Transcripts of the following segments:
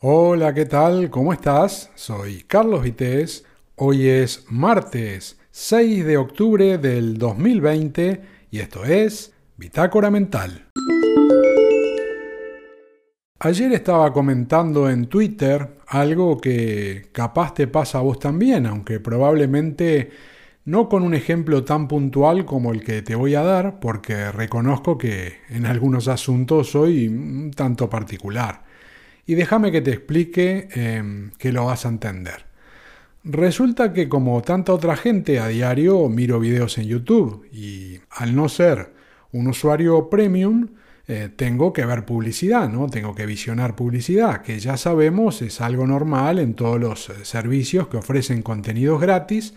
Hola, ¿qué tal? ¿Cómo estás? Soy Carlos Vitéz. Hoy es martes 6 de octubre del 2020 y esto es Bitácora Mental. Ayer estaba comentando en Twitter algo que capaz te pasa a vos también, aunque probablemente no con un ejemplo tan puntual como el que te voy a dar, porque reconozco que en algunos asuntos soy un tanto particular. Y déjame que te explique em, que lo vas a entender. Resulta que como tanta otra gente a diario miro videos en YouTube y al no ser un usuario premium, eh, tengo que ver publicidad, ¿no? Tengo que visionar publicidad, que ya sabemos es algo normal en todos los eh, servicios que ofrecen contenidos gratis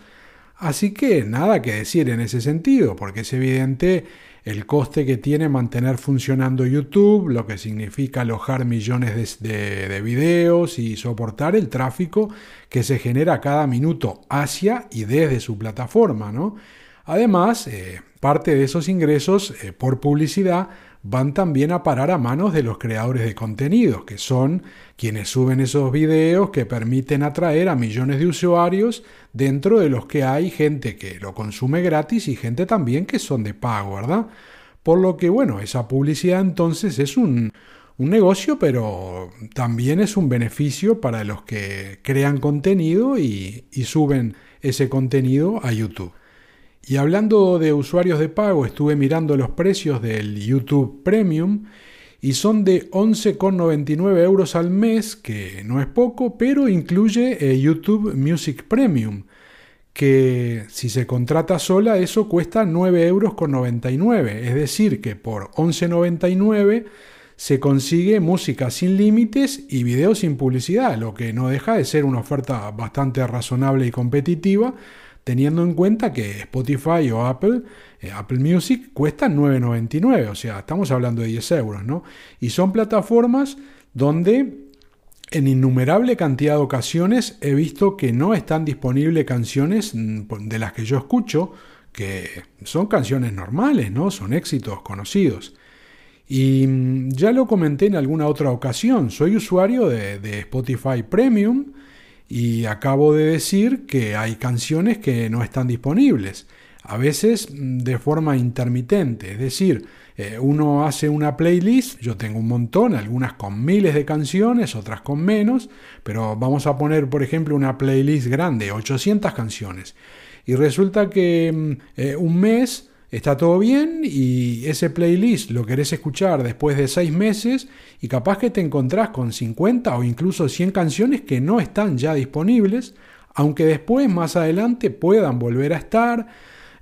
Así que nada que decir en ese sentido, porque es evidente el coste que tiene mantener funcionando YouTube, lo que significa alojar millones de, videos y soportar el tráfico que se genera cada minuto hacia y desde su plataforma. ¿no? Además, eh, parte de esos ingresos eh, por publicidad van también a parar a manos de los creadores de contenidos, que son quienes suben esos videos que permiten atraer a millones de usuarios, dentro de los que hay gente que lo consume gratis y gente también que son de pago, ¿verdad? Por lo que, bueno, esa publicidad entonces es un, negocio, pero también es un beneficio para los que crean contenido y suben ese contenido a YouTube. Y hablando de usuarios de pago, estuve mirando los precios del YouTube Premium y son de 11,99 euros al mes, que no es poco, pero incluye eh, YouTube Music Premium, que si se contrata sola eso cuesta 9,99 euros. Es decir, que por 11,99 se consigue música sin límites y videos sin publicidad, lo que no deja de ser una oferta bastante razonable y competitiva teniendo en cuenta que Spotify o Apple, eh, Apple Music, cuestan 9,99, o sea, estamos hablando de 10 euros, ¿no? Y son plataformas donde en innumerable cantidad de ocasiones he visto que no están disponibles canciones mm, de las que yo escucho, que son canciones normales, ¿no? Son éxitos conocidos. Y mm, ya lo comenté en alguna otra ocasión, soy usuario de Spotify Premium, y acabo de decir que hay canciones que no están disponibles, a veces mm, de forma intermitente, es decir, eh, uno hace una playlist, yo tengo un montón, algunas con miles de canciones, otras con menos, pero vamos a poner, por ejemplo, una playlist grande, 800 canciones, y resulta que mm, eh, un mes está todo bien y ese playlist lo querés escuchar después de seis meses y capaz que te encontrás con 50 o incluso 100 canciones que no están ya disponibles, aunque después más adelante puedan volver a estar.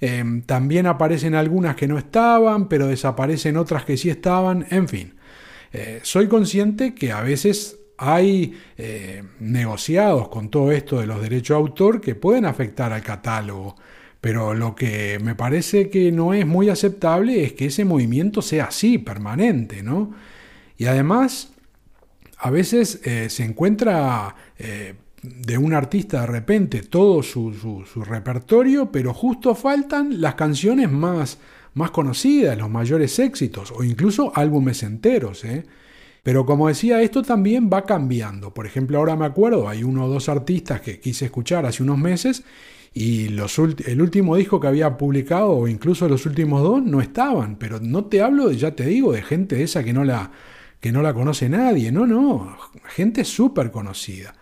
Em, también aparecen algunas que no estaban, pero desaparecen otras que sí estaban, en fin. Eh, soy consciente que a veces hay eh, negociados con todo esto de los derechos de autor que pueden afectar al catálogo. Pero lo que me parece que no es muy aceptable es que ese movimiento sea así, permanente, ¿no? Y además, a veces eh, se encuentra eh, de un artista de repente todo su, repertorio, pero justo faltan las canciones más, más conocidas, los mayores éxitos, o incluso álbumes enteros, ¿eh? Pero como decía, esto también va cambiando. Por ejemplo, ahora me acuerdo, hay uno o dos artistas que quise escuchar hace unos meses y los el último disco que había publicado, o incluso los últimos dos, no estaban. Pero no te hablo, ya te digo, de gente esa que no la, que no la conoce nadie. No, no, gente súper conocida.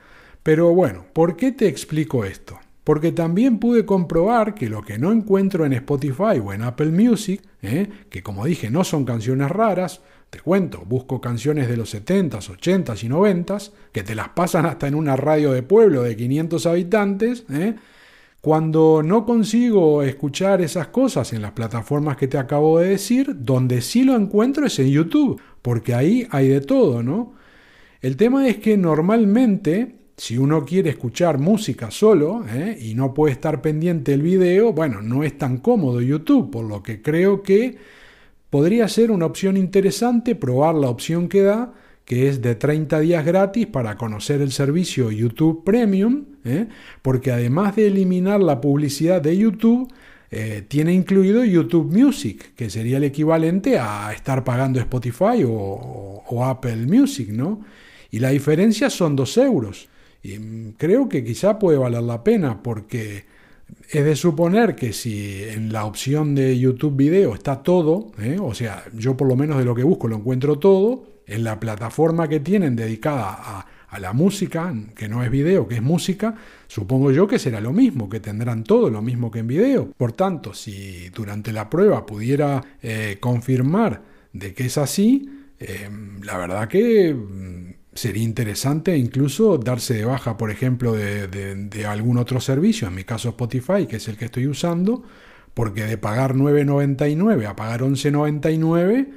Pero bueno, ¿por qué te explico esto? Porque también pude comprobar que lo que no encuentro en Spotify o en Apple Music, ¿eh? que como dije no son canciones raras, te cuento, busco canciones de los 70s, 80s y 90s, que te las pasan hasta en una radio de pueblo de 500 habitantes, ¿eh? Cuando no consigo escuchar esas cosas en las plataformas que te acabo de decir, donde sí lo encuentro es en YouTube, porque ahí hay de todo, ¿no? El tema es que normalmente, si uno quiere escuchar música solo ¿eh? y no puede estar pendiente del video, bueno, no es tan cómodo YouTube, por lo que creo que podría ser una opción interesante probar la opción que da que es de 30 días gratis para conocer el servicio YouTube Premium, ¿eh? porque además de eliminar la publicidad de YouTube, eh, tiene incluido YouTube Music, que sería el equivalente a estar pagando Spotify o, Apple Music, ¿no? y la diferencia son 2 euros. Y mm, creo que quizá puede valer la pena porque es de suponer que si en la opción de YouTube video está todo, ¿eh? o sea, yo por lo menos de lo que busco lo encuentro todo, en la plataforma que tienen dedicada a, la música, que no es video, que es música, supongo yo que será lo mismo, que tendrán todo lo mismo que en video. Por tanto, si durante la prueba pudiera eh, confirmar de que es así, eh, la verdad que mm, sería interesante incluso darse de baja, por ejemplo, de, algún otro servicio, en mi caso Spotify, que es el que estoy usando, porque de pagar 9,99 a pagar 11,99,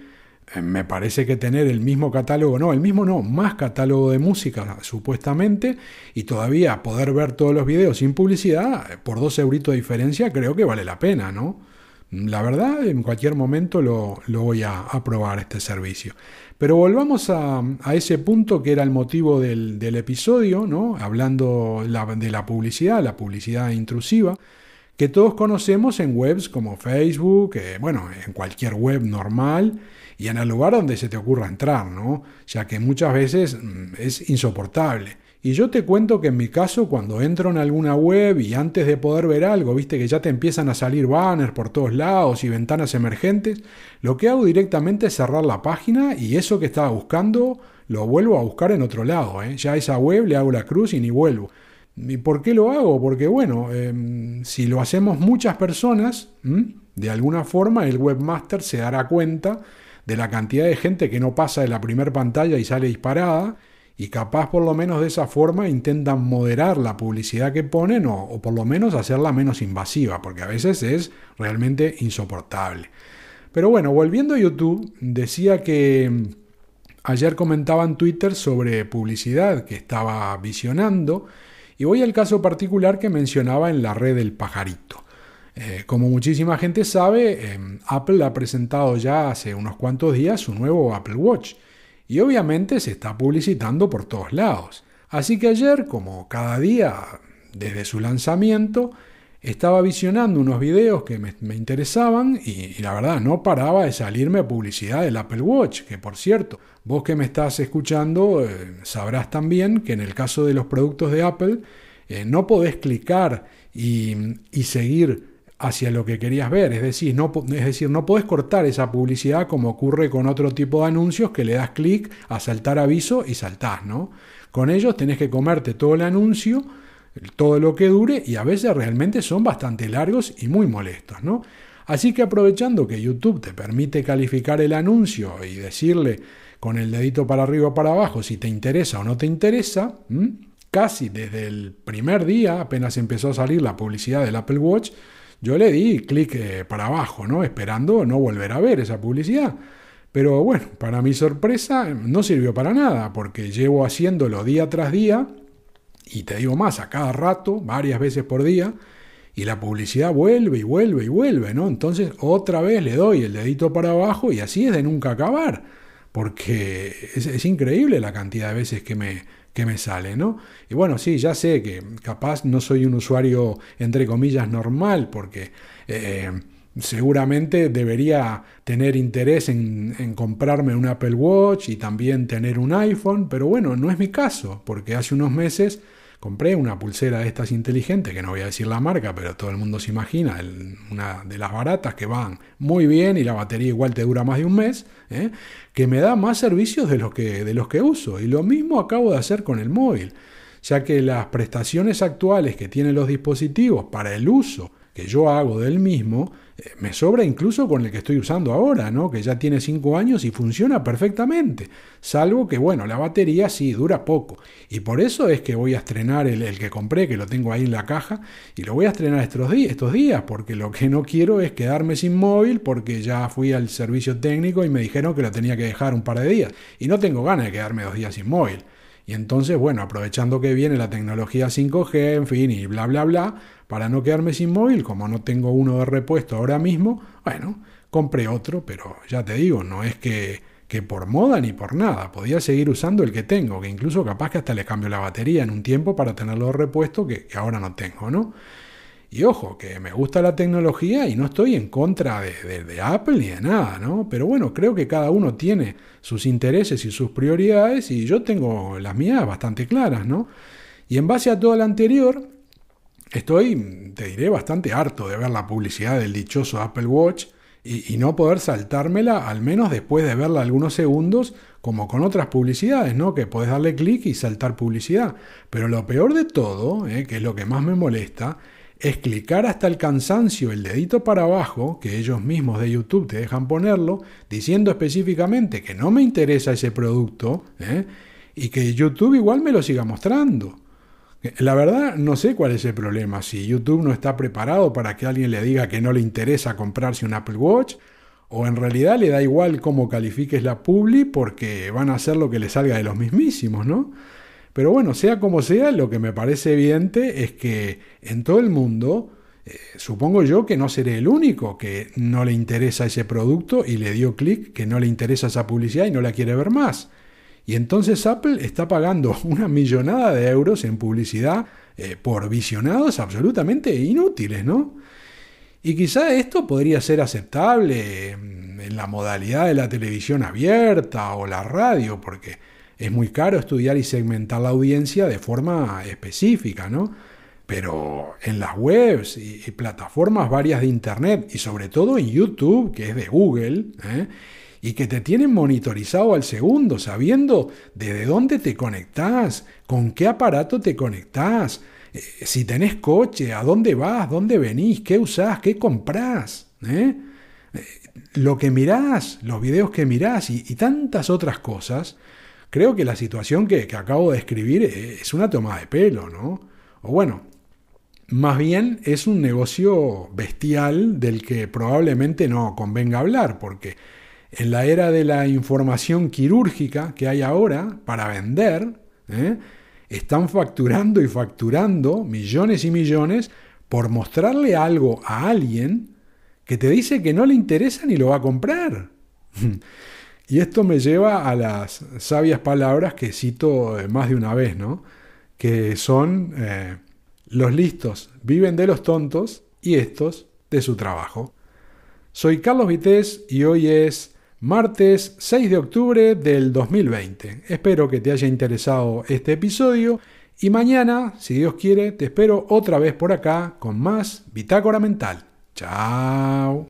eh, me parece que tener el mismo catálogo, no, el mismo no, más catálogo de música supuestamente, y todavía poder ver todos los videos sin publicidad, por dos euritos de diferencia, creo que vale la pena, ¿no? La verdad, en cualquier momento lo, voy a, probar este servicio. Pero volvamos a, ese punto que era el motivo del, episodio, ¿no? hablando de la publicidad, la publicidad intrusiva, que todos conocemos en webs como Facebook, eh, bueno, en cualquier web normal y en el lugar donde se te ocurra entrar, ¿no? ya que muchas veces mm, es insoportable. Y yo te cuento que en mi caso, cuando entro en alguna web y antes de poder ver algo, viste que ya te empiezan a salir banners por todos lados y ventanas emergentes, lo que hago directamente es cerrar la página y eso que estaba buscando lo vuelvo a buscar en otro lado. ¿eh? Ya a esa web le hago la cruz y ni vuelvo. ¿Y por qué lo hago? Porque bueno, em, si lo hacemos muchas personas, de alguna forma el webmaster se dará cuenta de la cantidad de gente que no pasa de la primera pantalla y sale disparada y capaz por lo menos de esa forma intentan moderar la publicidad que ponen o, por lo menos hacerla menos invasiva, porque a veces es realmente insoportable. Pero bueno, volviendo a YouTube, decía que mm, ayer comentaba en Twitter sobre publicidad que estaba visionando y voy al caso particular que mencionaba en la red del pajarito. Eh, como muchísima gente sabe, em, Apple ha presentado ya hace unos cuantos días su nuevo Apple Watch y obviamente se está publicitando por todos lados. Así que ayer, como cada día desde su lanzamiento, estaba visionando unos videos que me, interesaban y, la verdad no paraba de salirme publicidad del Apple Watch, que por cierto, vos que me estás escuchando eh, sabrás también que en el caso de los productos de Apple eh, no podés clicar y, y seguir hacia lo que querías ver. Es decir, no, es decir, no podés cortar esa publicidad como ocurre con otro tipo de anuncios que le das clic a saltar aviso y saltás, ¿no? Con ellos tenés que comerte todo el anuncio, todo lo que dure y a veces realmente son bastante largos y muy molestos, ¿no? Así que aprovechando que YouTube te permite calificar el anuncio y decirle con el dedito para arriba o para abajo si te interesa o no te interesa, casi desde el primer día, apenas empezó a salir la publicidad del Apple Watch, yo le di clic eh, para abajo, ¿no? Esperando no volver a ver esa publicidad. Pero bueno, para mi sorpresa no sirvió para nada, porque llevo haciéndolo día tras día, y te digo más, a cada rato, varias veces por día, y la publicidad vuelve y vuelve y vuelve, ¿no? Entonces otra vez le doy el dedito para abajo y así es de nunca acabar, porque es increíble la cantidad de veces que me, que me sale, ¿no? Y bueno, sí, ya sé que capaz no soy un usuario, entre comillas, normal, porque eh, seguramente debería tener interés en, en, comprarme un Apple Watch y también tener un iPhone, pero bueno, no es mi caso, porque hace unos meses compré una pulsera de estas inteligentes, que no voy a decir la marca, pero todo el mundo se imagina, una de las baratas que van muy bien y la batería igual te dura más de un mes, ¿eh? que me da más servicios de los, que, de los que uso. Y lo mismo acabo de hacer con el móvil, ya que las prestaciones actuales que tienen los dispositivos para el uso que yo hago del mismo, eh, me sobra incluso con el que estoy usando ahora, ¿no? que ya tiene 5 años y funciona perfectamente, salvo que, bueno, la batería sí dura poco. Y por eso es que voy a estrenar el, el que compré, que lo tengo ahí en la caja, y lo voy a estrenar estos estos días, porque lo que no quiero es quedarme sin móvil, porque ya fui al servicio técnico y me dijeron que lo tenía que dejar un par de días. Y no tengo ganas de quedarme dos días sin móvil. Y entonces, bueno, aprovechando que viene la tecnología 5G, en fin, y bla, bla, bla, para no quedarme sin móvil, como no tengo uno de repuesto ahora mismo, bueno, compré otro, pero ya te digo, no es que, que por moda ni por nada, podía seguir usando el que tengo, que incluso capaz que hasta le cambio la batería en un tiempo para tenerlo de repuesto que, ahora no tengo, ¿no? Y ojo, que me gusta la tecnología y no estoy en contra de, de, Apple ni de nada, ¿no? Pero bueno, creo que cada uno tiene sus intereses y sus prioridades y yo tengo las mías bastante claras, ¿no? Y en base a todo lo anterior, estoy, te diré, bastante harto de ver la publicidad del dichoso Apple Watch y, no poder saltármela, al menos después de verla algunos segundos, como con otras publicidades, ¿no? Que puedes darle clic y saltar publicidad. Pero lo peor de todo, ¿eh? que es lo que más me molesta, es clicar hasta el cansancio el dedito para abajo, que ellos mismos de YouTube te dejan ponerlo, diciendo específicamente que no me interesa ese producto, ¿eh? y que YouTube igual me lo siga mostrando. La verdad no sé cuál es el problema, si YouTube no está preparado para que alguien le diga que no le interesa comprarse un Apple Watch, o en realidad le da igual cómo califiques la publi porque van a hacer lo que le salga de los mismísimos, ¿no? Pero bueno, sea como sea, lo que me parece evidente es que en todo el mundo, eh, supongo yo que no seré el único que no le interesa ese producto y le dio clic, que no le interesa esa publicidad y no la quiere ver más. Y entonces Apple está pagando una millonada de euros en publicidad eh, por visionados absolutamente inútiles, ¿no? Y quizá esto podría ser aceptable en la modalidad de la televisión abierta o la radio, porque es muy caro estudiar y segmentar la audiencia de forma específica, ¿no? Pero en las webs y, plataformas varias de Internet y sobre todo en YouTube, que es de Google, ¿eh? y que te tienen monitorizado al segundo, sabiendo desde dónde te conectás, con qué aparato te conectás, eh, si tenés coche, a dónde vas, dónde venís, qué usás, qué comprás, ¿eh? Eh, lo que mirás, los videos que mirás y, tantas otras cosas, creo que la situación que, acabo de escribir es una toma de pelo, ¿no? O bueno, más bien es un negocio bestial del que probablemente no convenga hablar, porque en la era de la información quirúrgica que hay ahora para vender, ¿eh? están facturando y facturando millones y millones por mostrarle algo a alguien que te dice que no le interesa ni lo va a comprar. Y esto me lleva a las sabias palabras que cito más de una vez, ¿no? Que son eh, los listos viven de los tontos y estos de su trabajo. Soy Carlos Vitéz y hoy es martes 6 de octubre del 2020. Espero que te haya interesado este episodio y mañana, si Dios quiere, te espero otra vez por acá con más Bitácora Mental. Chao.